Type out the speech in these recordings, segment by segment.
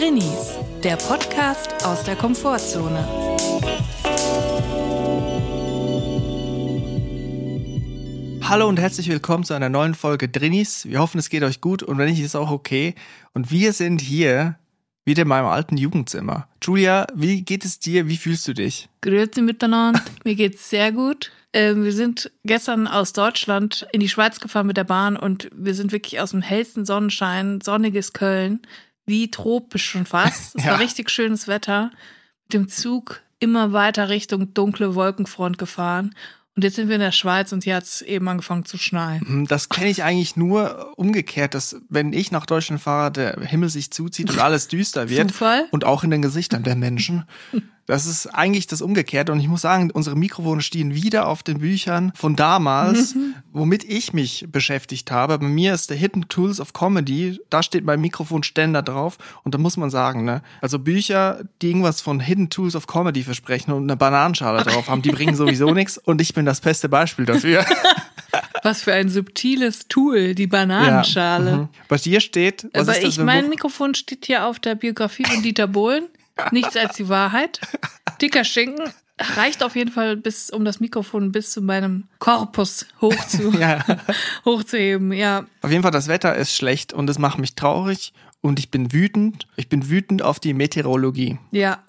Drinnies, der Podcast aus der Komfortzone. Hallo und herzlich willkommen zu einer neuen Folge Drinnies. Wir hoffen, es geht euch gut und wenn nicht, ist auch okay. Und wir sind hier wieder in meinem alten Jugendzimmer. Julia, wie geht es dir? Wie fühlst du dich? Grüezi miteinander. Mir geht's sehr gut. Ähm, wir sind gestern aus Deutschland in die Schweiz gefahren mit der Bahn und wir sind wirklich aus dem hellsten Sonnenschein, sonniges Köln, wie tropisch schon fast. Es Ja. war richtig schönes Wetter. Mit dem Zug immer weiter Richtung dunkle Wolkenfront gefahren. Und jetzt sind wir in der Schweiz und hier hat's eben angefangen zu schneien. Hm, Das kenne ich eigentlich nur umgekehrt, dass wenn ich nach Deutschland fahre, der Himmel sich zuzieht und alles düster wird. Zufall? Und auch in den Gesichtern der Menschen. Das ist eigentlich das Umgekehrte. Und ich muss sagen, unsere Mikrofone stehen wieder auf den Büchern von damals, womit ich mich beschäftigt habe. Bei mir ist der Hidden Tools of Comedy. Da steht mein Mikrofonständer drauf. Und da muss man sagen, ne, also Bücher, die irgendwas von Hidden Tools of Comedy versprechen und eine Bananenschale drauf haben, die bringen sowieso nichts. Und ich bin das beste Beispiel dafür. Was für ein subtiles Tool, die Bananenschale. Mhm. Bei dir steht, was Aber ist das ich, mein Buch? Mikrofon steht hier auf der Biografie von Dieter Bohlen. Nichts als die Wahrheit. Dicker Schinken reicht auf jeden Fall bis, um das Mikrofon bis zu meinem Korpus hoch zu, Ja. hochzuheben. Ja, Auf jeden Fall, das Wetter ist schlecht und es macht mich traurig und ich bin wütend. Ich bin wütend auf die Meteorologie. ja.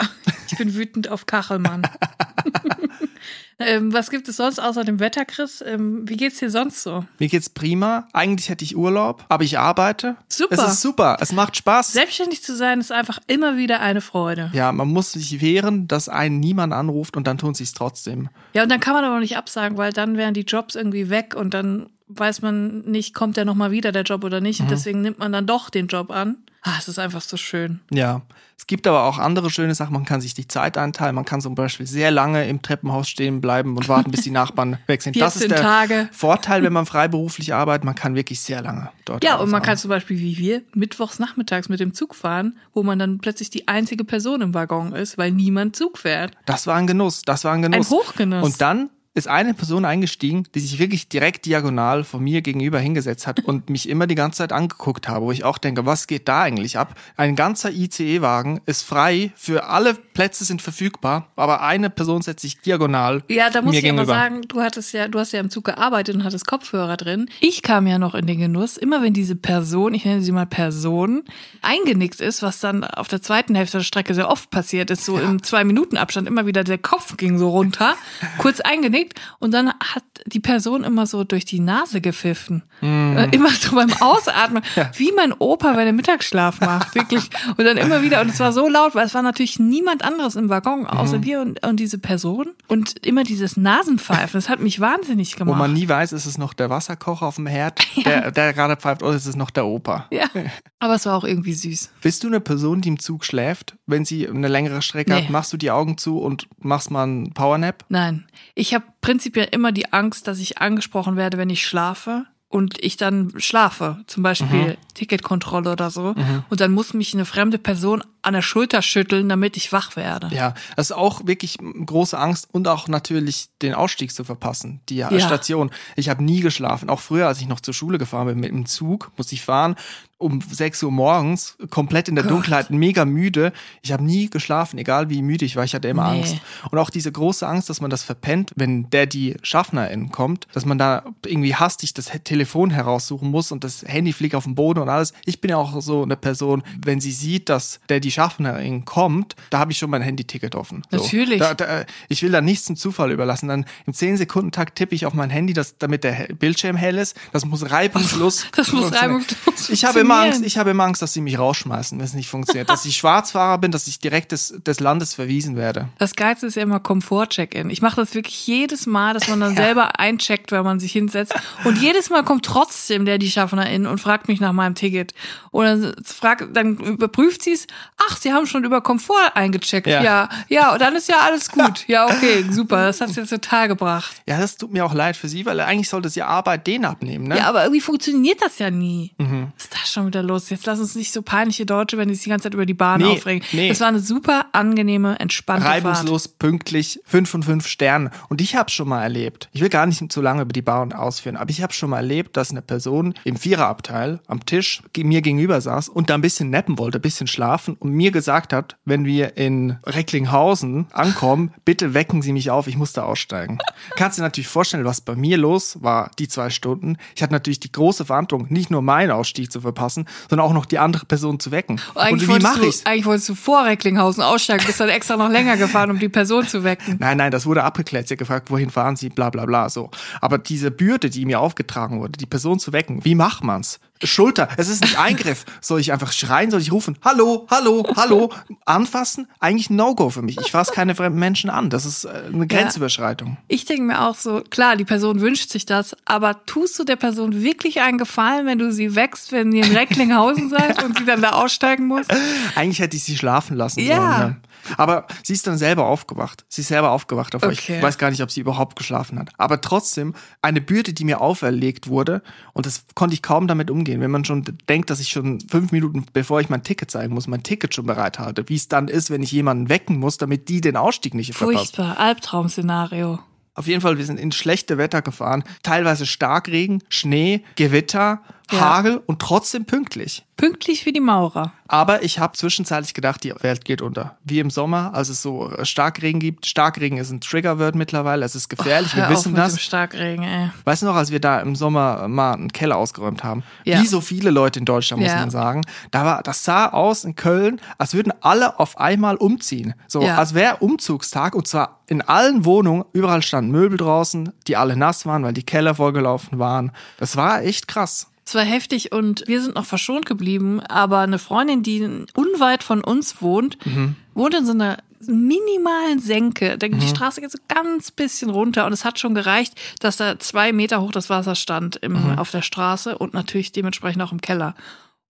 Ich bin wütend auf Kachelmann. ähm, was gibt es sonst außer dem Wetter, Chris? Ähm, wie geht's dir sonst so? Mir geht's prima. Eigentlich hätte ich Urlaub, aber ich arbeite. Super. Es ist super. Es macht Spaß. Selbstständig zu sein ist einfach immer wieder eine Freude. ja, man muss sich wehren, dass einen niemand anruft und dann tun sie es trotzdem. Ja, und dann kann man aber nicht absagen, weil dann wären die Jobs irgendwie weg und dann weiß man nicht, kommt der nochmal wieder, der Job oder nicht. Und deswegen nimmt man dann doch den Job an. Ah, es ist einfach so schön. Ja. Es gibt aber auch andere schöne Sachen. Man kann sich die Zeit einteilen. Man kann zum Beispiel sehr lange im Treppenhaus stehen bleiben und warten, bis die Nachbarn weg sind. Das ist 14 der Tage. Vorteil, wenn man freiberuflich arbeitet. Man kann wirklich sehr lange dort Ja, und man kann zum Beispiel wie wir mittwochs nachmittags mit dem Zug fahren, wo man dann plötzlich die einzige Person im Waggon ist, weil niemand Zug fährt. Das war ein Genuss, das war ein Genuss. Ein Hochgenuss. Und dann ist eine Person eingestiegen, die sich wirklich direkt diagonal von mir gegenüber hingesetzt hat und mich immer die ganze Zeit angeguckt habe, wo ich auch denke, was geht da eigentlich ab? Ein ganzer ICE-Wagen ist frei, für alle Plätze sind verfügbar, aber eine Person setzt sich diagonal Ja, da muss mir ich aber gegenüber. sagen, du hattest ja, du hast ja im Zug gearbeitet und hattest Kopfhörer drin. Ich kam ja noch in den Genuss, immer wenn diese Person, ich nenne sie mal Person, eingenickt ist, was dann auf der zweiten Hälfte der Strecke sehr oft passiert ist, so im zwei Minuten Abstand immer wieder der Kopf ging so runter, kurz eingenickt und dann hat die Person immer so durch die Nase gepfiffen. Äh, Immer so beim Ausatmen, wie mein Opa, wenn er Mittagsschlaf macht, wirklich. Und dann immer wieder, und es war so laut, weil es war natürlich niemand anderes im Waggon, außer wir und, und diese Person. Und immer dieses Nasenpfeifen, das hat mich wahnsinnig Wo gemacht. man nie weiß, ist es noch der Wasserkocher auf dem Herd, der, der gerade pfeift, oder ist es noch der Opa? ja, aber es war auch irgendwie süß. Bist du eine Person, die im Zug schläft, wenn sie eine längere Strecke Nee. hat? Machst du die Augen zu und machst mal einen Powernap? Nein, ich habe prinzipiell immer die Angst, dass ich angesprochen werde, wenn ich schlafe und ich dann schlafe, zum Beispiel Ticketkontrolle oder so. Und dann muss mich eine fremde Person an der Schulter schütteln, damit ich wach werde. Ja, das ist auch wirklich große Angst und auch natürlich den Ausstieg zu verpassen, die Station. Ich habe nie geschlafen, auch früher, als ich noch zur Schule gefahren bin mit dem Zug, muss ich fahren um 6 Uhr morgens, komplett in der Dunkelheit, mega müde. Ich habe nie geschlafen, egal wie müde ich war, ich hatte immer Nee. Angst. Und auch diese große Angst, dass man das verpennt, wenn der die Schaffnerin kommt, dass man da irgendwie hastig das Telefon heraussuchen muss und das Handy fliegt auf den Boden und alles. Ich bin ja auch so eine Person, wenn sie sieht, dass der die Schaffnerin kommt, da habe ich schon mein Handyticket offen. So. Natürlich. Da, da, ich will da nichts zum Zufall überlassen. Dann im 10-Sekunden-Takt tippe ich auf mein Handy, das, damit der Bildschirm hell ist. Das muss reibungslos. Das muss reibungslos Ich habe immer Angst, funktionieren. ich habe immer Angst, dass sie mich rausschmeißen, wenn es nicht funktioniert. dass ich Schwarzfahrer bin, dass ich direkt des, des Landes verwiesen werde. Das Geilste ist ja immer Komfort-Check-In. Ich mache das wirklich jedes Mal, dass man dann selber eincheckt, wenn man sich hinsetzt. Und jedes Mal kommt trotzdem der die Schaffnerin und fragt mich nach meinem Ticket. Und dann, fragt, dann überprüft sie es. Ach, Sie haben schon über Komfort eingecheckt. Ja. Ja. ja, und dann ist ja alles gut. Ja, okay, super. Das hat's jetzt total gebracht. Ja, das tut mir auch leid für sie, weil eigentlich sollte sie Arbeit den abnehmen, ne? Ja, aber irgendwie funktioniert das ja nie. Mhm. Das ist schon wieder los. Jetzt lass uns nicht so peinliche Deutsche, wenn die sich die ganze Zeit über die Bahn Nee, aufregen. nee. Das war eine super angenehme, entspannte Fahrt. Reibungslos, pünktlich, fünf von fünf Sternen. Und ich habe schon mal erlebt, ich will gar nicht zu lange über die Bahn ausführen, aber ich habe schon mal erlebt, dass eine Person im Viererabteil am Tisch mir gegenüber saß und da ein bisschen neppen wollte, ein bisschen schlafen und mir gesagt hat, wenn wir in Recklinghausen ankommen, bitte wecken Sie mich auf, ich muss da aussteigen. Kannst du dir natürlich vorstellen, was bei mir los war, die zwei Stunden. Ich hatte natürlich die große Verantwortung, nicht nur meinen Ausstieg zu verpassen, sondern auch noch die andere Person zu wecken. Eigentlich und wie mache du, ich's? Eigentlich wolltest du vor Recklinghausen aussteigen, bist dann extra noch länger gefahren, um die Person zu wecken. Nein, nein, das wurde abgeklärt. Sie hat gefragt, wohin fahren Sie, bla bla bla. So. Aber diese Bürde, die mir aufgetragen wurde, die Person zu wecken, wie macht man's? Schulter, es ist nicht Eingriff. Soll ich einfach schreien, soll ich rufen, hallo, hallo, hallo, anfassen? Eigentlich ein No-Go für mich. Ich fasse keine fremden Menschen an. Das ist äh, eine Grenzüberschreitung. Ich denke mir auch so, klar, die Person wünscht sich das, aber tust du der Person wirklich einen Gefallen, wenn du sie wächst, wenn ihr in Recklinghausen seid und sie dann da aussteigen muss? Eigentlich hätte ich sie schlafen lassen Ja. sollen. Ne? Aber sie ist dann selber aufgewacht. Sie ist selber aufgewacht auf euch. Okay. Ich weiß gar nicht, ob sie überhaupt geschlafen hat. Aber trotzdem eine Bürde, die mir auferlegt wurde und das konnte ich kaum damit umgehen. Wenn man schon denkt, dass ich schon fünf Minuten, bevor ich mein Ticket zeigen muss, mein Ticket schon bereit halte. Wie es dann ist, wenn ich jemanden wecken muss, damit die den Ausstieg nicht verpasst. Furchtbar, Albtraum-Szenario. Auf jeden Fall, wir sind in schlechte Wetter gefahren. Teilweise Starkregen, Schnee, Gewitter, Ja. Hagel und trotzdem pünktlich. Pünktlich wie die Maurer. Aber ich habe zwischenzeitlich gedacht, die Welt geht unter. Wie im Sommer, als es so äh, Starkregen gibt. Starkregen ist ein Triggerword mittlerweile. Es ist gefährlich, wir Hör auf wissen das. Starkregen, ey. Weißt du noch, als wir da im Sommer mal einen Keller ausgeräumt haben? Ja. Wie so viele Leute in Deutschland, muss Ja. man sagen. Da war, das sah aus in Köln, als würden alle auf einmal umziehen. So, Ja. als wäre Umzugstag und zwar in allen Wohnungen. Überall standen Möbel draußen, die alle nass waren, weil die Keller vollgelaufen waren. Das war echt krass. Es war heftig und wir sind noch verschont geblieben, aber eine Freundin, die unweit von uns wohnt, Mhm. wohnt in so einer minimalen Senke. Die Straße geht so ganz bisschen runter und es hat schon gereicht, dass da zwei Meter hoch das Wasser stand im, Mhm. auf der Straße und natürlich dementsprechend auch im Keller.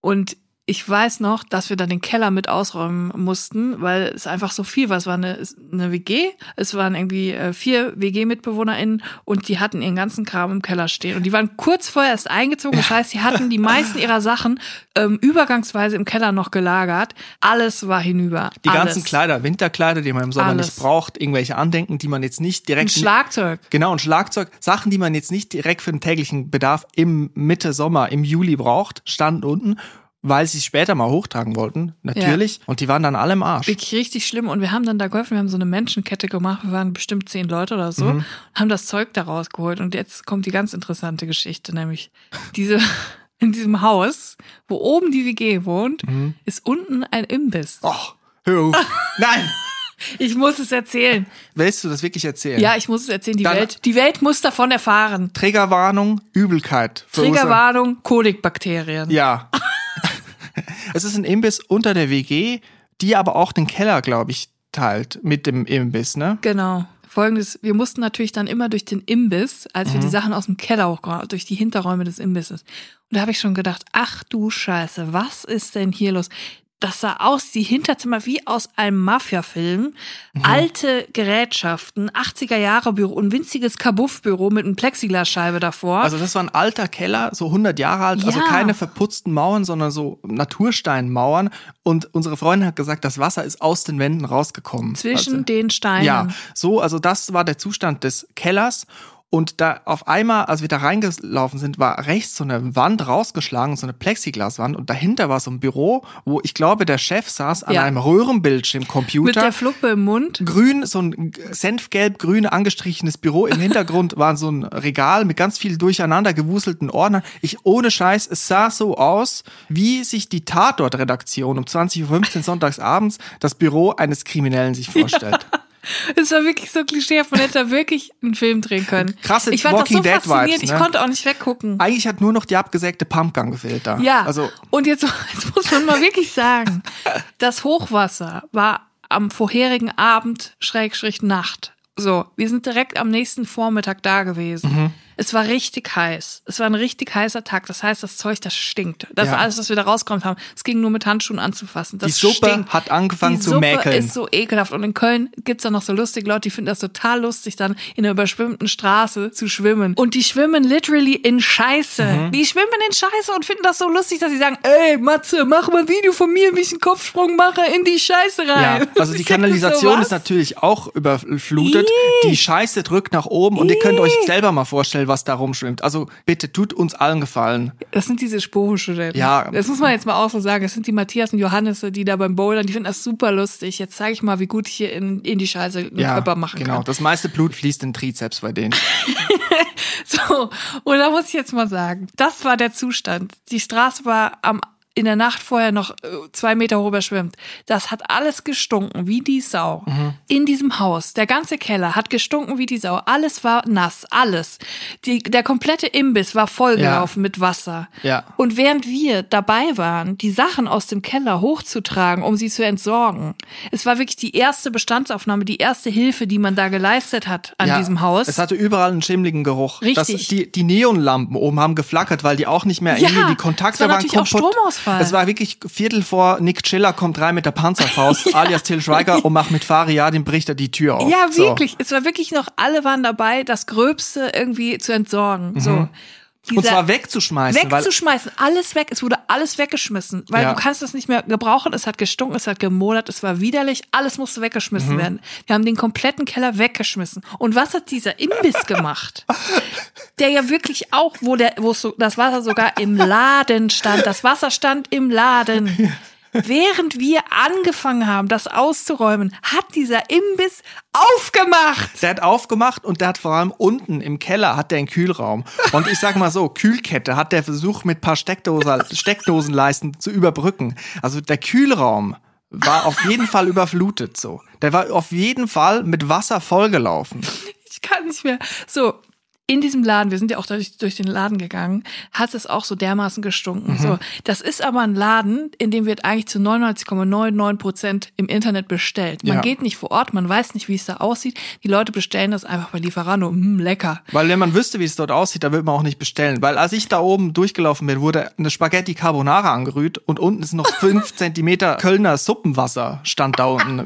Und ich weiß noch, dass wir dann den Keller mit ausräumen mussten, weil es einfach so viel war. Es war eine, eine WG, es waren irgendwie äh, vier WG-MitbewohnerInnen und die hatten ihren ganzen Kram im Keller stehen. Und die waren kurz vorher erst eingezogen. Das heißt, sie hatten die meisten ihrer Sachen ähm, übergangsweise im Keller noch gelagert. Alles war hinüber. Die Alles. ganzen Kleider, Winterkleider, die man im Sommer Alles. nicht braucht, irgendwelche Andenken, die man jetzt nicht Ein direkt Schlagzeug. Genau, ein Schlagzeug, Sachen, die man jetzt nicht direkt für den täglichen Bedarf im Mitte Sommer, im Juli braucht, standen unten, weil sie es später mal hochtragen wollten, natürlich. Und die waren dann alle im Arsch. Wirklich richtig schlimm. Und wir haben dann da geholfen, wir haben so eine Menschenkette gemacht, wir waren bestimmt zehn Leute oder so, Mhm. haben das Zeug da rausgeholt. Und jetzt kommt die ganz interessante Geschichte, nämlich diese, in diesem Haus, wo oben die WG wohnt, Mhm. ist unten ein Imbiss. Och, hör auf. Nein! Ich muss es erzählen. Willst du das wirklich erzählen? Ja, ich muss es erzählen. Die Dann- Welt, die Welt muss davon erfahren. Triggerwarnung, Übelkeit. Triggerwarnung, Kolikbakterien. Ja. es ist ein Imbiss unter der WG, die aber auch den Keller, glaube ich, teilt mit dem Imbiss, ne? Genau. Folgendes, wir mussten natürlich dann immer durch den Imbiss, als Mhm. wir die Sachen aus dem Keller hochgebracht, durch die Hinterräume des Imbisses. Und da habe ich schon gedacht, ach du Scheiße, was ist denn hier los? Das sah aus, die Hinterzimmer wie aus einem Mafia-Film. Mhm. Alte Gerätschaften, 80er Jahre Büro, ein winziges Kabuff-Büro mit einem Plexiglasscheibe davor. Also das war ein alter Keller, so 100 Jahre alt, also Ja. keine verputzten Mauern, sondern so Natursteinmauern. Und unsere Freundin hat gesagt, das Wasser ist aus den Wänden rausgekommen. zwischen also, den Steinen. Ja, so, also das war der Zustand des Kellers. Und da auf einmal, als wir da reingelaufen sind, war rechts so eine Wand rausgeschlagen, so eine Plexiglaswand. Und dahinter war so ein Büro, wo ich glaube, der Chef saß an Ja. einem Röhrenbildschirm Mit Computer. der Fluppe im Mund. Grün, so ein senfgelb-grün angestrichenes Büro. Im Hintergrund war so ein Regal mit ganz viel durcheinander gewuselten Ordnern. Ich, ohne Scheiß, es sah so aus, wie sich die Tatort-Redaktion um 20.15 Uhr sonntags abends das Büro eines Kriminellen sich vorstellt. Es war wirklich so klischeehaft, man hätte da wirklich einen Film drehen können. Krasse ich fand Walking das so Dead faszinierend, Vibes, ich ne? konnte auch nicht weggucken. Eigentlich hat nur noch die abgesägte Pumpgun gefehlt da. Ja, Also, und jetzt, jetzt muss man mal wirklich sagen, das Hochwasser war am vorherigen Abend, Schrägstrich Nacht. So, wir sind direkt am nächsten Vormittag da gewesen. Mhm. Es war richtig heiß. Es war ein richtig heißer Tag. Das heißt, das Zeug, das stinkt. Das Ja. alles, was wir da rauskommen haben. Es ging nur mit Handschuhen anzufassen. Das Die Suppe stinkt. hat angefangen die zu Suppe mäkeln. ist so ekelhaft. Und in Köln gibt's dann noch so lustige Leute, die finden das total lustig, dann in einer überschwimmten Straße zu schwimmen. Und die schwimmen literally in Scheiße. Mhm. Die schwimmen in Scheiße und finden das so lustig, dass sie sagen, ey, Matze, mach mal ein Video von mir, wie ich einen Kopfsprung mache in die Scheiße Ja, rein. also die Kanalisation so ist natürlich auch überflutet. Ih. Die Scheiße drückt nach oben und ihr könnt euch selber mal vorstellen, was da rumschwimmt. Also bitte tut uns allen gefallen. Das sind diese Sporenstudenten. Ja. Das muss man jetzt mal auch so sagen. Das sind die Matthias und Johannese, die da beim Bouldern, die finden das super lustig. Jetzt zeige ich mal, wie gut ich hier in, in die Scheiße einen Ja, Körper machen genau. kann. Das meiste Blut fließt in Trizeps bei denen. So, und da muss ich jetzt mal sagen, das war der Zustand. Die Straße war am in der Nacht vorher noch äh, zwei Meter hoch überschwemmt. Das hat alles gestunken wie die Sau. Mhm. In diesem Haus. Der ganze Keller hat gestunken wie die Sau. Alles war nass. Alles. Die, der komplette Imbiss war vollgelaufen mit Wasser. Ja. Und während wir dabei waren, die Sachen aus dem Keller hochzutragen, um sie zu entsorgen, es war wirklich die erste Bestandsaufnahme, die erste Hilfe, die man da geleistet hat an ja, diesem Haus. Es hatte überall einen schimmligen Geruch. Richtig. Das, die, die Neonlampen oben haben geflackert, weil die auch nicht mehr Ja, irgendwie die Kontakte war waren natürlich auch. Stromausfall. Es war wirklich Viertel vor Nick Chiller kommt rein mit der Panzerfaust, alias Till Schweiger und macht mit Faria den Brichter die Tür auf. Ja, So. wirklich. Es war wirklich noch, alle waren dabei, das Gröbste irgendwie zu entsorgen. So. Mhm. Und zwar wegzuschmeißen, wegzuschmeißen, alles weg. Es wurde alles weggeschmissen, weil Ja. du kannst es nicht mehr gebrauchen. Es hat gestunken, es hat gemodert, es war widerlich. Alles musste Mhm. weggeschmissen werden. Wir haben den kompletten Keller weggeschmissen. Und was hat dieser Imbiss gemacht? Der ja wirklich auch, wo der, wo so, das Wasser sogar im Laden stand. Das Wasser stand im Laden. Während wir angefangen haben, das auszuräumen, hat dieser Imbiss aufgemacht. Der hat aufgemacht und der hat vor allem unten im Keller hat der einen Kühlraum. Und ich sag mal so, Kühlkette hat der versucht mit paar Steckdose, Steckdosenleisten zu überbrücken. Also der Kühlraum war auf jeden Fall überflutet so. Der war auf jeden Fall mit Wasser vollgelaufen. Ich kann nicht mehr. So, in diesem Laden, wir sind ja auch durch, durch den Laden gegangen, hat es auch so dermaßen gestunken. So, das ist aber ein Laden, in dem wird eigentlich zu 99,99 Prozent im Internet bestellt. Man Ja. geht nicht vor Ort, man weiß nicht, wie es da aussieht. Die Leute bestellen das einfach bei Lieferando. Hm, lecker. Weil wenn man wüsste, wie es dort aussieht, da würde man auch nicht bestellen. Weil als ich da oben durchgelaufen bin, wurde eine Spaghetti Carbonara angerührt und unten ist noch fünf Zentimeter Kölner Suppenwasser stand da unten.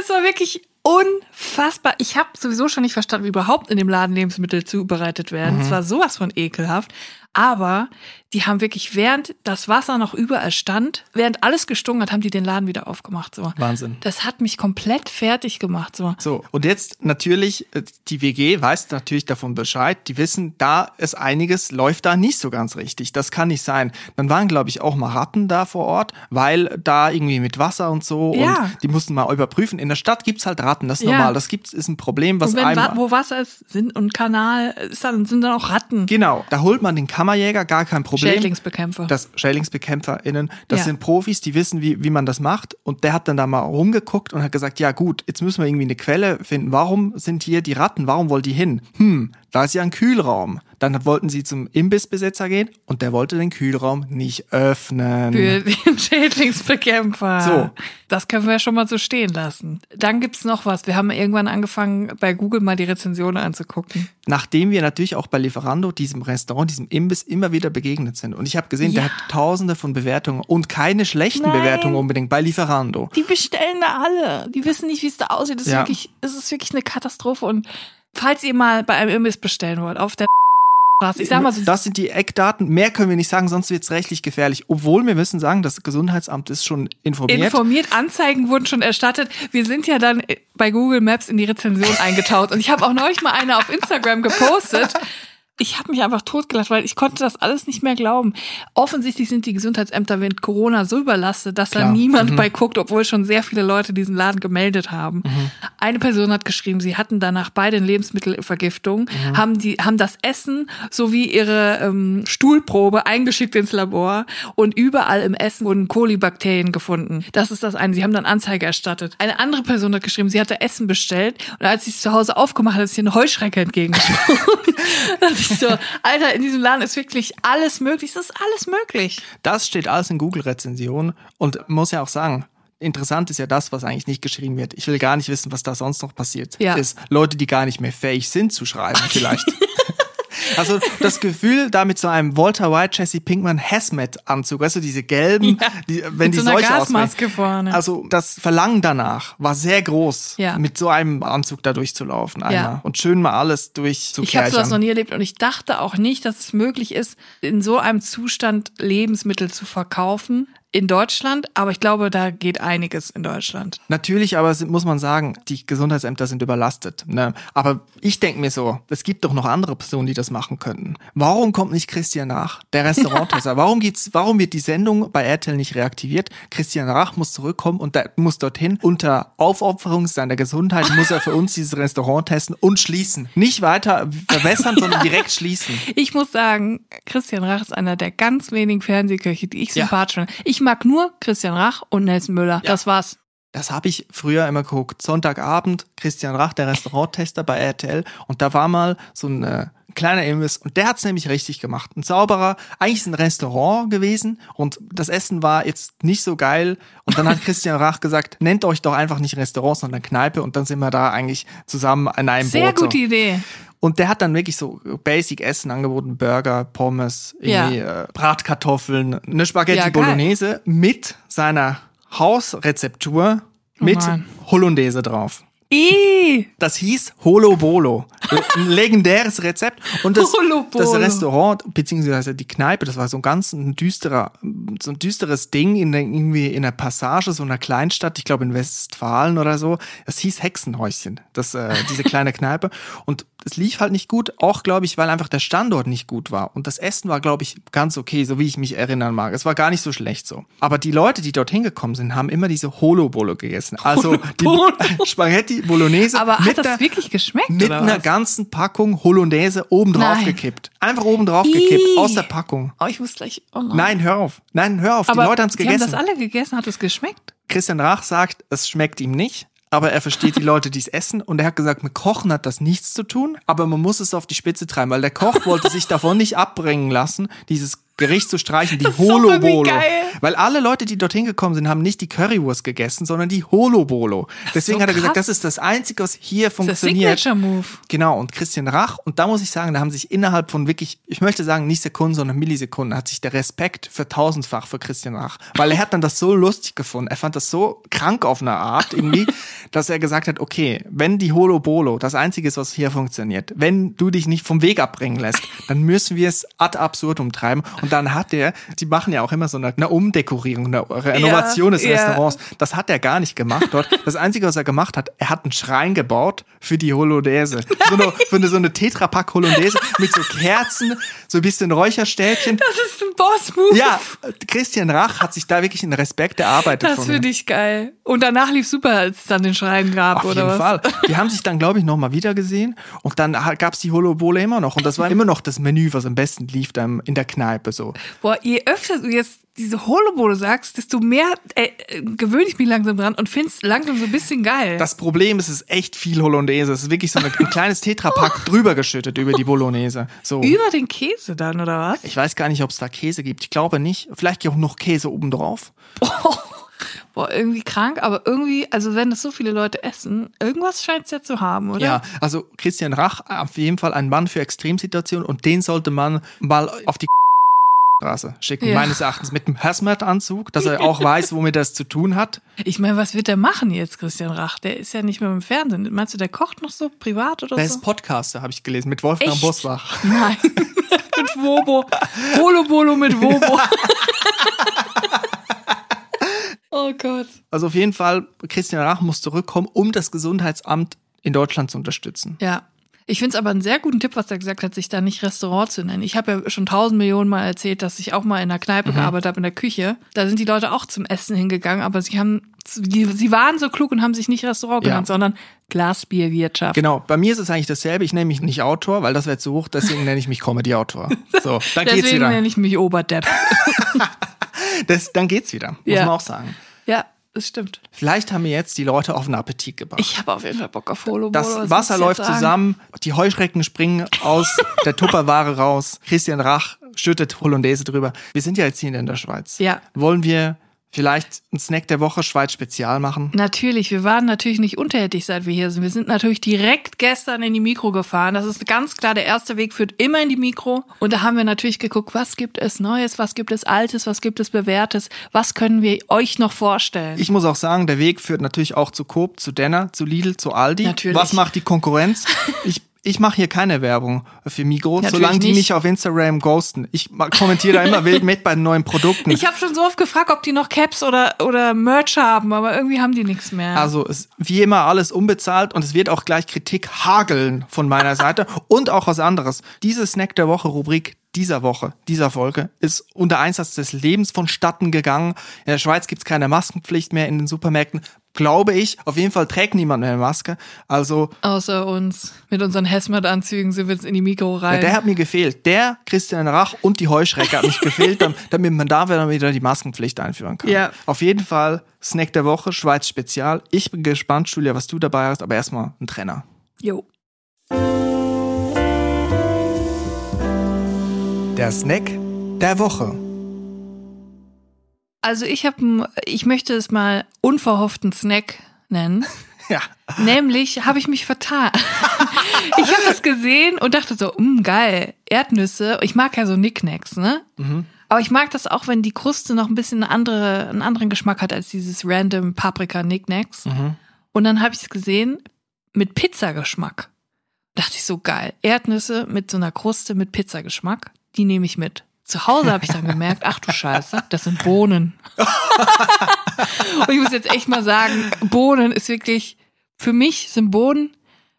Es war wirklich unfassbar. Ich habe sowieso schon nicht verstanden, wie überhaupt in dem Laden Lebensmittel zubereitet werden. Es war sowas von ekelhaft. Aber die haben wirklich, während das Wasser noch überall stand, während alles gestunken hat, haben die den Laden wieder aufgemacht. So. Wahnsinn. Das hat mich komplett fertig gemacht. So. So, und jetzt natürlich, äh, die WG weiß natürlich davon Bescheid. Die wissen, da ist einiges, läuft da nicht so ganz richtig. Das kann nicht sein. Dann waren, glaube ich, auch mal Ratten da vor Ort, weil da irgendwie mit Wasser und so Ja. und die mussten mal überprüfen. In der Stadt gibt's halt Ratten, das ist Ja. normal. Das gibt's, ist ein Problem, was Und wenn wo Wasser ist sind und Kanal, ist dann, sind dann auch Ratten. Genau, da holt man den Kammerjäger, gar kein Problem. Schädlingsbekämpfer. Das SchädlingsbekämpferInnen, das Ja. sind Profis, die wissen, wie, wie man das macht. Und der hat dann da mal rumgeguckt und hat gesagt, ja gut, jetzt müssen wir irgendwie eine Quelle finden. Warum sind hier die Ratten? Warum wollen die hin? Hm, da ist ja ein Kühlraum. Dann wollten sie zum Imbissbesitzer gehen und der wollte den Kühlraum nicht öffnen. Für den Schädlingsbekämpfer. So. Das können wir ja schon mal so stehen lassen. Dann gibt's noch was. Wir haben irgendwann angefangen, bei Google mal die Rezensionen anzugucken. Nachdem wir natürlich auch bei Lieferando, diesem Restaurant, diesem Imbiss immer wieder begegnet sind. Und ich habe gesehen, der Ja. hat tausende von Bewertungen und keine schlechten Nein. Bewertungen unbedingt bei Lieferando. Die bestellen da alle. Die wissen nicht, wie es da aussieht. Es ist, wirklich, es ist wirklich eine Katastrophe. Und falls ihr mal bei einem Imbiss bestellen wollt, auf der Straße, ich sag mal so, Das sind die Eckdaten. Mehr können wir nicht sagen, sonst wird es rechtlich gefährlich. Obwohl wir müssen sagen, das Gesundheitsamt ist schon informiert. informiert, Anzeigen wurden schon erstattet. Wir sind ja dann bei Google Maps in die Rezension eingetaucht. Und ich habe auch neulich mal eine auf Instagram gepostet. Ich habe mich einfach totgelacht, weil ich konnte das alles nicht mehr glauben. Offensichtlich sind die Gesundheitsämter während Corona so überlastet, dass da Klar. niemand bei guckt, obwohl schon sehr viele Leute diesen Laden gemeldet haben. Eine Person hat geschrieben, sie hatten danach beide Lebensmittelvergiftung, haben die haben das Essen sowie ihre ähm, Stuhlprobe eingeschickt ins Labor und überall im Essen wurden Kolibakterien gefunden. Das ist das eine. Sie haben dann Anzeige erstattet. Eine andere Person hat geschrieben, sie hatte Essen bestellt und als sie es zu Hause aufgemacht hat, ist ihr eine Heuschrecke entgegengesprungen. ich so, Alter, in diesem Laden ist wirklich alles möglich. Es ist alles möglich. Das steht alles in Google-Rezensionen und muss ja auch sagen, interessant ist ja das, was eigentlich nicht geschrieben wird. Ich will gar nicht wissen, was da sonst noch passiert Ja. ist. Leute, die gar nicht mehr fähig sind zu schreiben, vielleicht. Also das Gefühl, da mit so einem Walter White, Jesse Pinkman Hazmat-Anzug, weißt du, diese gelben, Ja, die, wenn mit die so einer solche Gasmaske vorne. Also das Verlangen danach war sehr groß, Ja. mit so einem Anzug da durchzulaufen einmal Ja. und schön mal alles Ich habe sowas noch nie erlebt und ich dachte auch nicht, dass es möglich ist, in so einem Zustand Lebensmittel zu verkaufen in Deutschland. Aber ich glaube, da geht einiges in Deutschland. Natürlich, aber muss man sagen, die Gesundheitsämter sind überlastet. Ne? Aber ich denke mir so, es gibt doch noch andere Personen, die das machen könnten. Warum kommt nicht Christian Rach, der Restauranttester? warum gibt's, warum wird die Sendung bei RTL nicht reaktiviert? Christian Rach muss zurückkommen und der muss dorthin. Unter Aufopferung seiner Gesundheit muss er für uns dieses Restaurant testen und schließen. Nicht weiter verbessern, sondern direkt schließen. Ich muss sagen, Christian Rach ist einer der ganz wenigen Fernsehköche, die ich Ja. sympathisch finde. Ich mag nur Christian Rach und Nelson Müller. Das war's. Das habe ich früher immer geguckt. Sonntagabend, Christian Rach, der Restauranttester bei RTL. Und da war mal so ein äh, kleiner Imbiss. Und der hat's nämlich richtig gemacht. Ein sauberer, eigentlich ist ein Restaurant gewesen. Und das Essen war jetzt nicht so geil. Und dann hat Christian Rach gesagt, nennt euch doch einfach nicht Restaurant, sondern Kneipe. Und dann sind wir da eigentlich zusammen in einem Sehr Boot. so. gute Idee. Und der hat dann wirklich so Basic Essen angeboten, Burger, Pommes, irgendwie, äh, Bratkartoffeln, eine Spaghetti Ja. Bolognese mit seiner Hausrezeptur mit Mann. Hollandaise drauf. Ih, Das hieß Holo Bolo. Ein legendäres Rezept. Und das, das Restaurant, beziehungsweise die Kneipe, das war so ein ganz ein düsterer, so ein düsteres Ding in der, irgendwie in der Passage, so einer Kleinstadt, ich glaube in Westfalen oder so. Das hieß Hexenhäuschen, das, äh, diese kleine Kneipe. Und es lief halt nicht gut, auch glaube ich, weil einfach der Standort nicht gut war. Und das Essen war, glaube ich, ganz okay, so wie ich mich erinnern mag. Es war gar nicht so schlecht so. Aber die Leute, die dorthin gekommen sind, haben immer diese Holo Bolo gegessen. Also die Bolo. Spaghetti Bolognese aber hat das der, wirklich geschmeckt? mit einer ganzen Packung Hollandaise oben drauf Nein. gekippt. Einfach oben drauf gekippt, aus der Packung. Oh, ich muss gleich. Oh Mann. Nein, hör auf. Nein, hör auf. aber die Leute haben es gegessen. haben das alle gegessen. Hat es geschmeckt? Christian Rach sagt, es schmeckt ihm nicht. Aber er versteht die Leute, die es essen. Und er hat gesagt, mit Kochen hat das nichts zu tun. Aber man muss es auf die Spitze treiben, weil der Koch wollte sich davon nicht abbringen lassen, dieses Gericht zu streichen, die Das Holo Bolo. Weil alle Leute, die dorthin gekommen sind, haben nicht die Currywurst gegessen, sondern die Holo Bolo. Deswegen so hat er gesagt, das ist das Einzige, was hier Das ist der funktioniert. Signature-Move. Genau, und Christian Rach, und da muss ich sagen, da haben sich innerhalb von wirklich, ich möchte sagen, nicht Sekunden, sondern Millisekunden, hat sich der Respekt vertausendfach für Christian Rach. Weil er hat dann das so lustig gefunden, er fand das so krank auf eine Art irgendwie, dass er gesagt hat, okay, wenn die Holo Bolo das Einzige ist, was hier funktioniert, wenn du dich nicht vom Weg abbringen lässt, dann müssen wir es ad absurdum treiben. Und dann hat er, die machen ja auch immer so eine, eine Umdekorierung, eine Renovation des ja. Restaurants. Das hat er gar nicht gemacht dort. Das Einzige, was er gemacht hat, er hat einen Schrein gebaut für die Hollandaise. So eine, für eine, so eine Tetrapack Hollandaise mit so Kerzen, so ein bisschen Räucherstäbchen. Das ist ein Boss-Move. Ja, Christian Rach hat sich da wirklich einen Respekt erarbeitet Das finde ich geil. Und danach lief super, als es dann den Schrein gab, Auf oder jeden was? Fall. Die haben sich dann, glaube ich, nochmal wieder gesehen und dann gab's die Holobole immer noch. Und das war immer noch das Menü, was am besten lief dann in der Kneipe so. Boah, je öfter du jetzt diese Holobole sagst, desto mehr äh, gewöhne ich mich langsam dran und find's langsam so ein bisschen geil. Das Problem ist, es ist echt viel Hollandaise. Es ist wirklich so eine, ein kleines Tetrapack drüber geschüttet über die Bolognese. So. Über den Käse dann, oder was? Ich weiß gar nicht, ob es da Käse gibt. Ich glaube nicht. Vielleicht auch noch Käse obendrauf. Boah, irgendwie krank, aber irgendwie, also wenn das so viele Leute essen, irgendwas scheint's ja zu haben, oder? Ja, also Christian Rach, auf jeden Fall ein Mann für Extremsituationen und den sollte man mal auf die Straße schicken, Ja. meines Erachtens, mit einem Hazmat-Anzug, dass er auch weiß, womit er es zu tun hat. Ich meine, was wird der machen jetzt, Christian Rach? Der ist ja nicht mehr im Fernsehen. Meinst du, der kocht noch so privat oder Der so? ist Podcaster, habe ich gelesen, mit Wolfgang Echt? Bosbach. Nein. mit Wobo. Bolo Bolo mit Wobo. oh Gott. Also auf jeden Fall, Christian Rach muss zurückkommen, um das Gesundheitsamt in Deutschland zu unterstützen. Ja. Ich finde es aber einen sehr guten Tipp, was er gesagt hat, sich da nicht Restaurant zu nennen. Ich habe ja schon tausend Millionen Mal erzählt, dass ich auch mal in einer Kneipe gearbeitet habe, in der Küche. Da sind die Leute auch zum Essen hingegangen, aber sie haben, die, sie waren so klug und haben sich nicht Restaurant Ja. genannt, sondern Glasbierwirtschaft. Genau, bei mir ist es eigentlich dasselbe. Ich nenne mich nicht Autor, weil das wäre zu hoch, deswegen nenne ich mich Comedy-Autor. So, dann geht's Deswegen wieder. nenne ich mich Oberdepp. Das, dann geht's wieder, muss Ja. man auch sagen. ja, das stimmt. Vielleicht haben wir jetzt die Leute auf einen Appetit gebracht. Ich habe auf jeden Fall Bock auf Holo Das Wasser läuft zusammen, die Heuschrecken springen aus der Tupperware raus. Christian Rach schüttet Hollandaise drüber. Wir sind ja jetzt hier in der Schweiz. Ja. Wollen wir Vielleicht ein Snack der Woche Schweiz Spezial machen. Natürlich, wir waren natürlich nicht unterhältig, seit wir hier sind. Wir sind natürlich direkt gestern in die Mikro gefahren. Das ist ganz klar, der erste Weg führt immer in die Mikro. Und da haben wir natürlich geguckt, was gibt es Neues, was gibt es Altes, was gibt es Bewährtes, was können wir euch noch vorstellen. Ich muss auch sagen, der Weg führt natürlich auch zu Coop, zu Denner, zu Lidl, zu Aldi. Natürlich. Was macht die Konkurrenz? Ich ich mache hier keine Werbung für Migros, Natürlich solange die nicht. mich auf Instagram ghosten. Ich kommentiere da immer wild mit bei den neuen Produkten. Ich habe schon so oft gefragt, ob die noch Caps oder, oder Merch haben, aber irgendwie haben die nichts mehr. Also es wie immer alles unbezahlt und es wird auch gleich Kritik hageln von meiner Seite und auch was anderes. Diese Snack der Woche Rubrik dieser Woche, dieser Folge ist unter Einsatz des Lebens vonstatten gegangen. In der Schweiz gibt's keine Maskenpflicht mehr in den Supermärkten. Glaube ich. Auf jeden Fall trägt niemand mehr eine Maske. Also Außer uns. Mit unseren Hesmet-Anzügen sind wir jetzt in die Mikro ja, rein. der hat mir gefehlt. Der, Christian Rach und die Heuschrecke hat mich gefehlt, dam- damit man da wieder wieder die Maskenpflicht einführen kann. Ja. Auf jeden Fall Snack der Woche, Schweiz Spezial. Ich bin gespannt, Julia, was du dabei hast, aber erstmal ein Trenner. jo. Der Snack der Woche. Also ich habe, ich möchte es mal unverhofften Snack nennen. Ja. Nämlich habe ich mich vertan. ich habe das gesehen und dachte so, mh, geil, Erdnüsse. Ich mag ja so Nicknacks, ne? Aber ich mag das auch, wenn die Kruste noch ein bisschen eine andere, einen anderen Geschmack hat als dieses random Paprika Nicknacks. Und dann habe ich es gesehen mit Pizzageschmack. Dachte ich so geil, Erdnüsse mit so einer Kruste mit Pizzageschmack, die nehme ich mit. Zu Hause habe ich dann gemerkt, ach du Scheiße, das sind Bohnen. Und ich muss jetzt echt mal sagen, Bohnen ist wirklich, für mich sind Bohnen,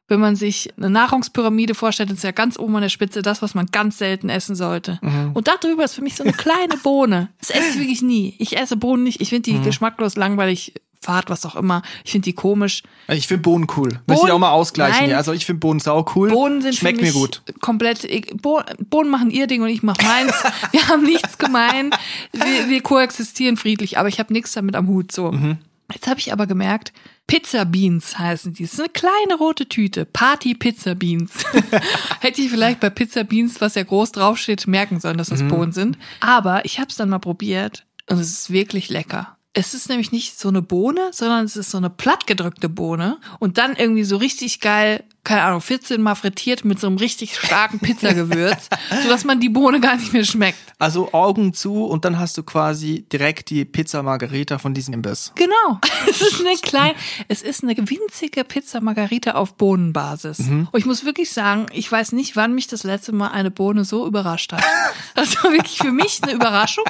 wenn man sich eine Nahrungspyramide vorstellt, ist ja ganz oben an der Spitze das, was man ganz selten essen sollte. Und darüber ist für mich so eine kleine Bohne. Das esse ich wirklich nie. Ich esse Bohnen nicht. Ich finde die geschmacklos, langweilig, fad, was auch immer. Ich finde die komisch. Ich finde Bohnen cool. Möchte ich Bohnen- auch mal ausgleichen. Nein. hier. Also ich finde Bohnen sau cool. Bohnen sind Schmeckt mir gut. komplett. Bo Bohnen machen ihr Ding und ich mach meins. wir haben nichts gemein. Wir, wir koexistieren friedlich, aber ich habe nichts damit am Hut. So. Mhm. Jetzt habe ich aber gemerkt, Pizza Beans heißen die. Das ist eine kleine rote Tüte. Party Pizza Beans. Hätte ich vielleicht bei Pizza Beans, was ja groß draufsteht, merken sollen, dass das Mhm. Bohnen sind. Aber ich habe es dann mal probiert und es ist wirklich lecker. Es ist nämlich nicht so eine Bohne, sondern es ist so eine plattgedrückte Bohne. Und dann irgendwie so richtig geil, keine Ahnung, 14 Mal frittiert mit so einem richtig starken Pizzagewürz, sodass man die Bohne gar nicht mehr schmeckt. Also Augen zu und dann hast du quasi direkt die Pizza Margarita von diesem Imbiss. Genau. Es ist eine kleine, es ist eine winzige Pizza Margarita auf Bohnenbasis. Und ich muss wirklich sagen, ich weiß nicht, wann mich das letzte Mal eine Bohne so überrascht hat. Das war wirklich für mich eine Überraschung,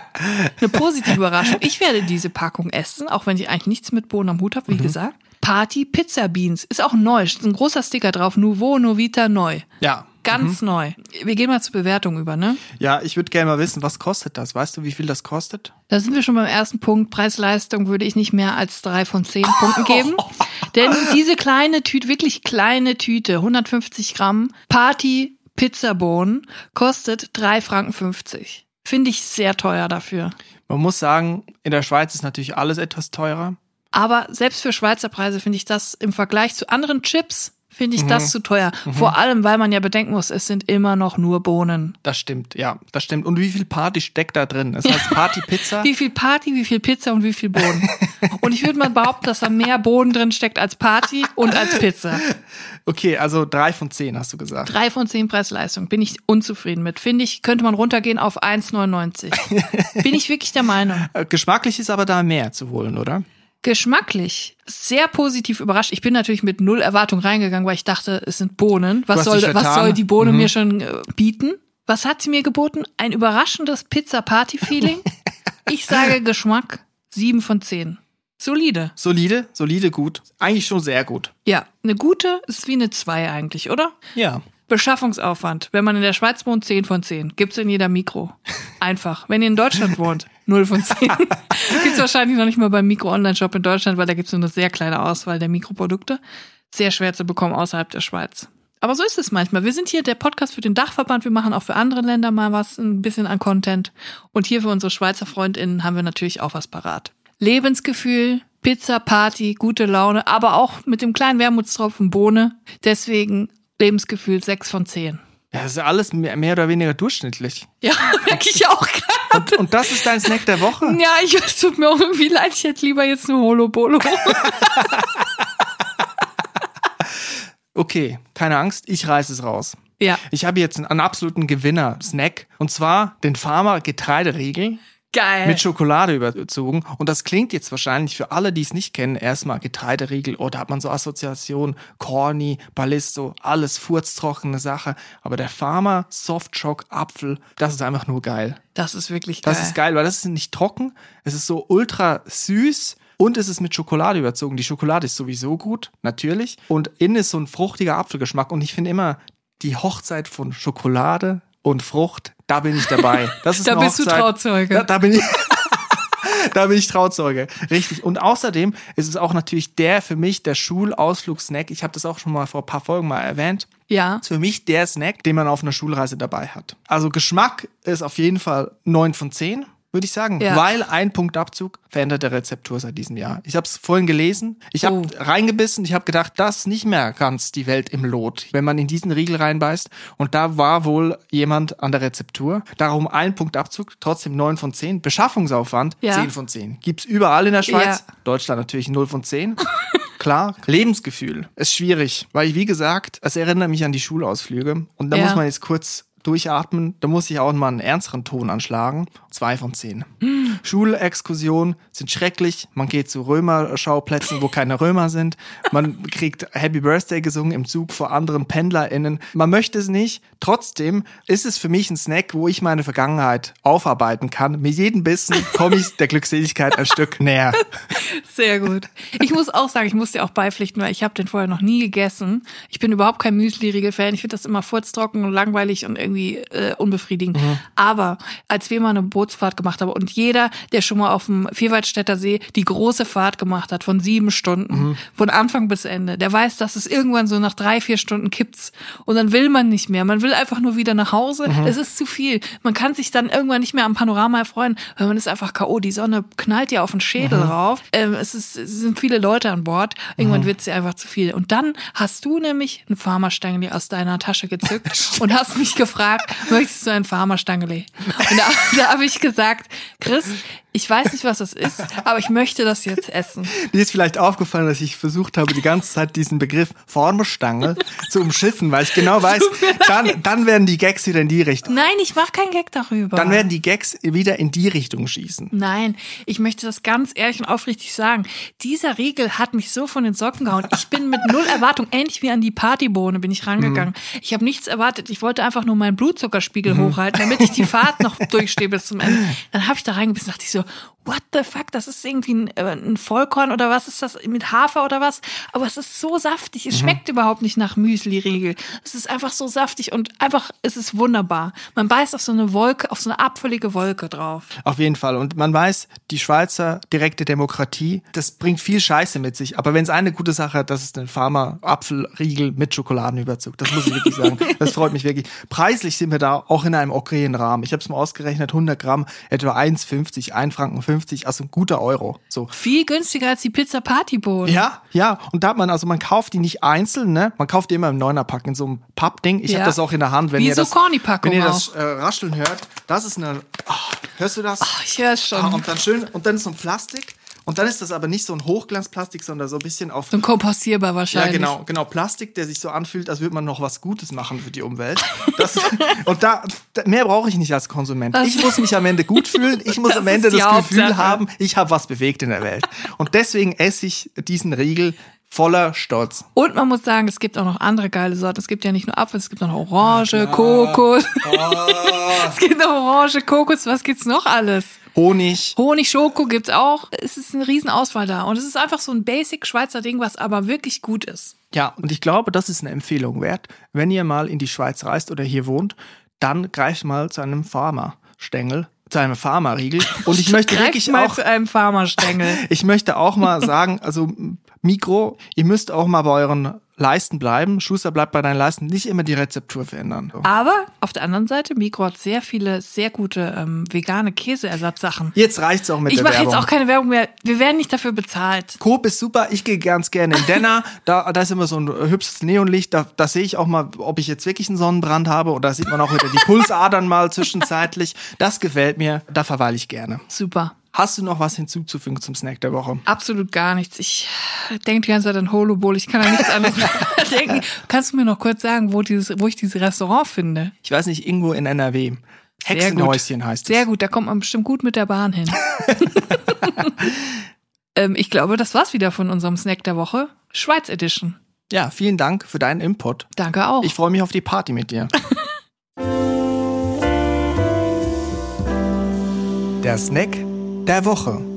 eine positive Überraschung. Ich werde diese Packung essen, auch wenn ich eigentlich nichts mit Bohnen am Hut habe, wie gesagt. Party Pizza Beans ist auch neu, ist ein großer Sticker drauf, Nouveau Novita neu. Ja. Ganz neu. Wir gehen mal zur Bewertung über, ne? Ja, ich würde gerne mal wissen, was kostet das? Weißt du, wie viel das kostet? Da sind wir schon beim ersten Punkt. Preis-Leistung würde ich nicht mehr als drei von zehn Punkten geben. Denn diese kleine Tüte, wirklich kleine Tüte, 150 Gramm, Party Pizzabohnen, kostet 3 Franken 50. Finde ich sehr teuer dafür. Man muss sagen, in der Schweiz ist natürlich alles etwas teurer. Aber selbst für Schweizer Preise finde ich das im Vergleich zu anderen Chips, finde ich das zu teuer. Vor allem, weil man ja bedenken muss, es sind immer noch nur Bohnen. Das stimmt, ja, das stimmt. Und wie viel Party steckt da drin? Es heißt Party-Pizza. Wie viel Party, wie viel Pizza und wie viel Bohnen. Und ich würde mal behaupten, dass da mehr Bohnen drin steckt als Party und als Pizza. Okay, also drei von zehn hast du gesagt. Drei von zehn Preis-Leistung. Bin ich unzufrieden mit. Finde ich, könnte man runtergehen auf 1,99. Bin ich wirklich der Meinung. Äh, Geschmacklich ist aber da mehr zu holen, oder? Geschmacklich sehr positiv überrascht. Ich bin natürlich mit null Erwartung reingegangen, weil ich dachte, es sind Bohnen. Was soll, was soll die Bohne mir schon äh, bieten? Was hat sie mir geboten? Ein überraschendes Pizza-Party-Feeling. ich sage Geschmack sieben von zehn. Solide. Solide, solide, gut. Eigentlich schon sehr gut. Ja, eine gute ist wie eine zwei eigentlich, oder? Ja. Beschaffungsaufwand. Wenn man in der Schweiz wohnt, 10 von 10. Gibt's in jeder Mikro. Einfach. Wenn ihr in Deutschland wohnt, 0 von 10. Gibt's wahrscheinlich noch nicht mal beim Mikro-Online-Shop in Deutschland, weil da gibt's nur eine sehr kleine Auswahl der Mikroprodukte. Sehr schwer zu bekommen außerhalb der Schweiz. Aber so ist es manchmal. Wir sind hier der Podcast für den Dachverband. Wir machen auch für andere Länder mal was, ein bisschen an Content. Und hier für unsere Schweizer FreundInnen haben wir natürlich auch was parat. Lebensgefühl, Pizza, Party, gute Laune, aber auch mit dem kleinen Wermutstropfen Bohne. Deswegen Lebensgefühl 6 von 10. Ja, das ist ja alles mehr, mehr oder weniger durchschnittlich. Ja, merke ich auch gerade. Und, und das ist dein Snack der Woche? Ja, ich, es tut mir auch irgendwie leid. Ich hätte lieber jetzt nur Holobolo. Okay, keine Angst, ich reiße es raus. Ja. Ich habe jetzt einen, einen absoluten Gewinner-Snack. Und zwar den Farmer Getreideriegel Geil. mit Schokolade überzogen. Und das klingt jetzt wahrscheinlich für alle, die es nicht kennen, erstmal Getreideriegel. Oh, da hat man so Assoziationen. Corny, Ballisto, alles furztrockene Sache. Aber der Farmer Softshock Apfel, das ist einfach nur geil. das ist wirklich geil. Das ist geil, weil das ist nicht trocken. Es ist so ultra süß. Und es ist mit Schokolade überzogen. Die Schokolade ist sowieso gut, natürlich. Und innen ist so ein fruchtiger Apfelgeschmack. Und ich finde immer, die Hochzeit von Schokolade und Frucht, da bin ich dabei. Das ist Da bist du Hochzeit- Trauzeuge. Da, da bin ich. Da bin ich Trauzeuge. Richtig. Und außerdem ist es auch natürlich der für mich der Schulausflugssnack. Ich habe das auch schon mal vor ein paar Folgen mal erwähnt. Ja. Ist für mich der Snack, den man auf einer Schulreise dabei hat. Also Geschmack ist auf jeden Fall 9 von 10, würde ich sagen. Ja. Weil ein Punktabzug verändert der Rezeptur seit diesem Jahr. Ich habe es vorhin gelesen. Ich habe Oh. reingebissen. Ich habe gedacht, das ist nicht mehr ganz die Welt im Lot, wenn man in diesen Riegel reinbeißt. Und da war wohl jemand an der Rezeptur. Darum ein Punktabzug, trotzdem 9 von 10. Beschaffungsaufwand Ja. 10 von 10. Gibt's überall in der Schweiz. Ja. Deutschland natürlich 0 von 10. Klar, Lebensgefühl ist schwierig, weil wie gesagt, es erinnert mich an die Schulausflüge und da Ja. muss man jetzt kurz durchatmen, da muss ich auch mal einen ernsteren Ton anschlagen. Zwei von zehn. Schulexkursionen sind schrecklich. Man geht zu Römerschauplätzen, wo keine Römer sind. Man kriegt Happy Birthday gesungen im Zug vor anderen PendlerInnen. Man möchte es nicht. Trotzdem ist es für mich ein Snack, wo ich meine Vergangenheit aufarbeiten kann. Mit jedem Bissen komme ich der Glückseligkeit ein Stück näher. Sehr gut. Ich muss auch sagen, ich muss dir auch beipflichten, weil ich habe den vorher noch nie gegessen. Ich bin überhaupt kein Müsli-Riegel-Fan. Ich finde das immer furztrocken und langweilig und irgendwie äh, unbefriedigend. Aber als wir mal eine Bootsfahrt gemacht haben und jeder, der schon mal auf dem Vierwaldstätter See die große Fahrt gemacht hat von sieben Stunden, von Anfang bis Ende, der weiß, dass es irgendwann so nach drei, vier Stunden kippt's. Und dann will man nicht mehr. Man will einfach nur wieder nach Hause. Es ist zu viel. Man kann sich dann irgendwann nicht mehr am Panorama erfreuen, weil man ist einfach K.O. Die Sonne knallt ja auf den Schädel drauf. Ähm, es, ist, es sind viele Leute an Bord. Irgendwann wird's dir einfach zu viel. Und dann hast du nämlich ein Farmerstangeli aus deiner Tasche gezückt und hast mich gefragt, möchtest du ein Farmerstangeli? Und da, da habe ich gesagt, Chris, ich weiß nicht, was das ist, aber ich möchte das jetzt essen. Dir ist vielleicht aufgefallen, dass ich versucht habe, die ganze Zeit diesen Begriff Formstange zu umschiffen, weil ich genau weiß, dann, dann werden die Gags wieder in die Richtung. Nein, ich mache keinen Gag darüber. Dann werden die Gags wieder in die Richtung schießen. Nein, ich möchte das ganz ehrlich und aufrichtig sagen. Dieser Riegel hat mich so von den Socken gehauen. Ich bin mit null Erwartung, ähnlich wie an die Partybohne bin ich rangegangen. Ich habe nichts erwartet. Ich wollte einfach nur meinen Blutzuckerspiegel hochhalten, damit ich die Fahrt noch durchstehe bis zum Ende. Dann habe ich da reingebissen, dachte ich so, what the fuck, das ist irgendwie ein, äh, ein Vollkorn oder was ist das mit Hafer oder was? Aber es ist so saftig. Es schmeckt überhaupt nicht nach Müsli-Riegel. Es ist einfach so saftig und einfach, es ist wunderbar. Man beißt auf so eine Wolke, auf so eine apfelige Wolke drauf. Auf jeden Fall. Und man weiß, die Schweizer direkte Demokratie, das bringt viel Scheiße mit sich. Aber wenn es eine gute Sache hat, das ist ein Pharma-Apfelriegel mit Schokoladenüberzug. Das muss ich wirklich sagen. Das freut mich wirklich. Preislich sind wir da auch in einem okayen Rahmen. Ich habe es mal ausgerechnet, 100 Gramm, etwa 1,50, 1 Franken 50, also ein guter Euro. So. Viel günstiger als die Pizza Partybohnen. Ja, ja. Und da hat man, also man kauft die nicht einzeln, ne? Man kauft die immer im Neunerpack in so einem Pappding. Ich Ja. habe das auch in der Hand, wenn Wie ihr so das, wenn ihr das äh, rascheln hört. Das ist eine, ah, hörst du das? Ich höre es Ah, schon. und dann schön, und dann ist so ein Plastik. Und dann ist das aber nicht so ein Hochglanzplastik, sondern so ein bisschen auf. So ein kompostierbar Ja, wahrscheinlich. genau, genau, Plastik, der sich so anfühlt, als würde man noch was Gutes machen für die Umwelt. Das, und da, mehr brauche ich nicht als Konsument. Ich muss mich am Ende gut fühlen. Ich muss Das am Ende das Gefühl Hauptsache. haben, ich habe was bewegt in der Welt. Und deswegen esse ich diesen Riegel voller Stolz. Und man muss sagen, es gibt auch noch andere geile Sorten. Es gibt ja nicht nur Apfel, es gibt auch noch Orange, Kokos. es gibt noch Orange, Kokos, was gibt's noch alles? Honig. Honig, Schoko gibt's auch. Es ist eine Riesenauswahl da. Und es ist einfach so ein Basic Schweizer Ding, was aber wirklich gut ist. Ja, und ich glaube, das ist eine Empfehlung wert. Wenn ihr mal in die Schweiz reist oder hier wohnt, dann greift mal zu einem Pharma-Stängel, zu einem Pharma-Riegel. Und ich möchte wirklich mal auch, zu einem Farmerstängel. ich möchte auch mal sagen, also Mikro, ihr müsst auch mal bei euren Leisten bleiben. Schuster bleibt bei deinen Leisten. Nicht immer die Rezeptur verändern. So. Aber auf der anderen Seite, Mikro hat sehr viele, sehr gute ähm, vegane Käseersatzsachen. Jetzt reicht's auch mit Ich der mache Werbung. jetzt auch keine Werbung mehr. Wir werden nicht dafür bezahlt. Coop ist super. Ich gehe ganz gerne in Denner. Da, da ist immer so ein hübsches Neonlicht. Da, da sehe ich auch mal, ob ich jetzt wirklich einen Sonnenbrand habe. Oder da sieht man auch wieder die Pulsadern mal zwischenzeitlich. Das gefällt mir. Da verweile ich gerne. Super. Hast du noch was hinzuzufügen zum Snack der Woche? Absolut gar nichts. Ich denke die ganze Zeit an Holo Bowl. Ich kann an nichts anderes denken. Kannst du mir noch kurz sagen, wo, dieses, wo ich dieses Restaurant finde? Ich weiß nicht, irgendwo in NRW. Hexenhäuschen heißt es. Sehr gut, da kommt man bestimmt gut mit der Bahn hin. ähm, ich glaube, das war's wieder von unserem Snack der Woche. Schweiz Edition. Ja, vielen Dank für deinen Input. Danke auch. Ich freue mich auf die Party mit dir. Der Snack der Woche.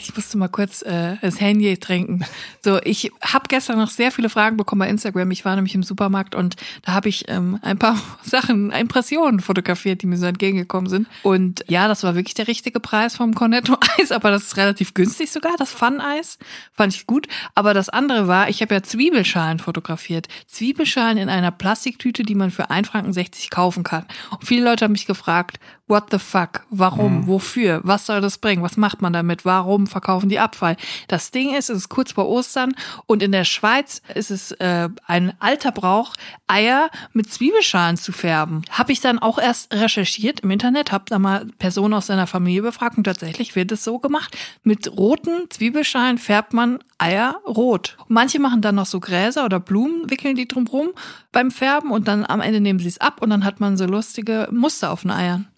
Ich musste mal kurz äh, das Handy trinken. So, ich habe gestern noch sehr viele Fragen bekommen bei Instagram. Ich war nämlich im Supermarkt und da habe ich ähm, ein paar Sachen, Impressionen fotografiert, die mir so entgegengekommen sind. Und ja, das war wirklich der richtige Preis vom Cornetto Eis, aber das ist relativ günstig sogar, das Fun-Eis. Fand ich gut. Aber das andere war, ich habe ja Zwiebelschalen fotografiert. Zwiebelschalen in einer Plastiktüte, die man für 1,60 Franken kaufen kann. Und viele Leute haben mich gefragt, what the fuck? Warum? Wofür? Was soll das bringen? Was macht man damit? Warum verkaufen die Abfall? Das Ding ist, es ist kurz vor Ostern und in der Schweiz ist es äh, ein alter Brauch, Eier mit Zwiebelschalen zu färben. Habe ich dann auch erst recherchiert im Internet, habe da mal Personen aus seiner Familie befragt und tatsächlich wird es so gemacht. Mit roten Zwiebelschalen färbt man Eier rot. Und manche machen dann noch so Gräser oder Blumen, wickeln die drumrum beim Färben und dann am Ende nehmen sie es ab und dann hat man so lustige Muster auf den Eiern.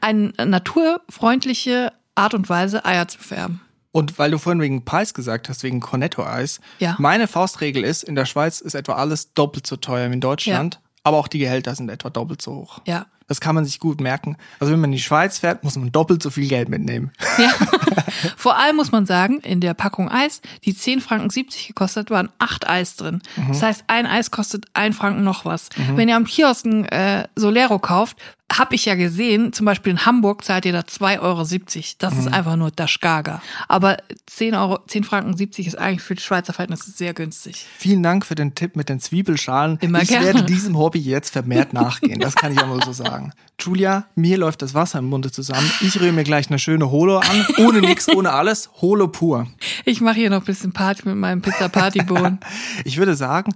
Eine naturfreundliche Art und Weise, Eier zu färben. Und weil du vorhin wegen Preis gesagt hast, wegen Cornetto-Eis. Ja. Meine Faustregel ist, in der Schweiz ist etwa alles doppelt so teuer wie in Deutschland. Aber auch die Gehälter sind etwa doppelt so hoch. Ja. Das kann man sich gut merken. Also wenn man in die Schweiz fährt, muss man doppelt so viel Geld mitnehmen. Ja. Vor allem muss man sagen, in der Packung Eis, die 10 Franken 70 gekostet, waren 8 Eis drin. Das heißt, ein Eis kostet 1 Franken noch was. Wenn ihr am Kiosk ein äh, Solero kauft, habe ich ja gesehen, zum Beispiel in Hamburg zahlt ihr da 2,70 Euro. Das ist einfach nur das Gaga. Aber 10 Euro, 10 Franken 70 ist eigentlich für die Schweizer Verhältnisse sehr günstig. Vielen Dank für den Tipp mit den Zwiebelschalen. Immer ich gerne. werde diesem Hobby jetzt vermehrt nachgehen. Das kann ich auch mal so sagen. Julia, mir läuft das Wasser im Munde zusammen. Ich rühre mir gleich eine schöne Holo an. Ohne nix, ohne alles. Holo pur. Ich mache hier noch ein bisschen Party mit meinem Pizza-Party-Bohnen. Ich würde sagen,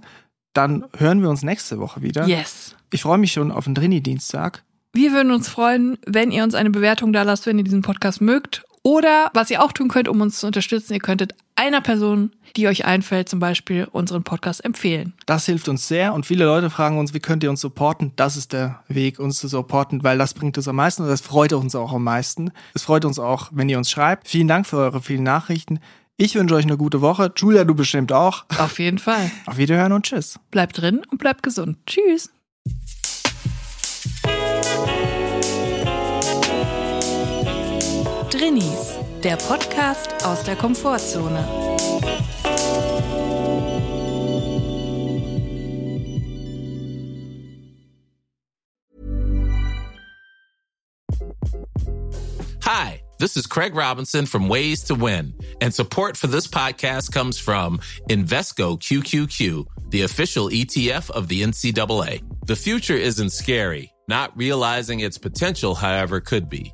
dann hören wir uns nächste Woche wieder. yes. Ich freue mich schon auf den Drini-Dienstag. Wir würden uns freuen, wenn ihr uns eine Bewertung da lasst, wenn ihr diesen Podcast mögt. Oder was ihr auch tun könnt, um uns zu unterstützen, ihr könntet einer Person, die euch einfällt, zum Beispiel unseren Podcast empfehlen. Das hilft uns sehr und viele Leute fragen uns, wie könnt ihr uns supporten? Das ist der Weg, uns zu supporten, weil das bringt uns am meisten und das freut uns auch am meisten. Es freut uns auch, wenn ihr uns schreibt. Vielen Dank für eure vielen Nachrichten. Ich wünsche euch eine gute Woche. Julia, du bestimmt auch. Auf jeden Fall. Auf Wiederhören und tschüss. Bleibt drin und bleibt gesund. Tschüss. Der Podcast aus der Komfortzone. Hi, this is Craig Robinson from Ways to Win, and support for this podcast comes from Invesco QQQ, the official ETF of the NCAA. The future isn't scary. Not realizing its potential, however, could be.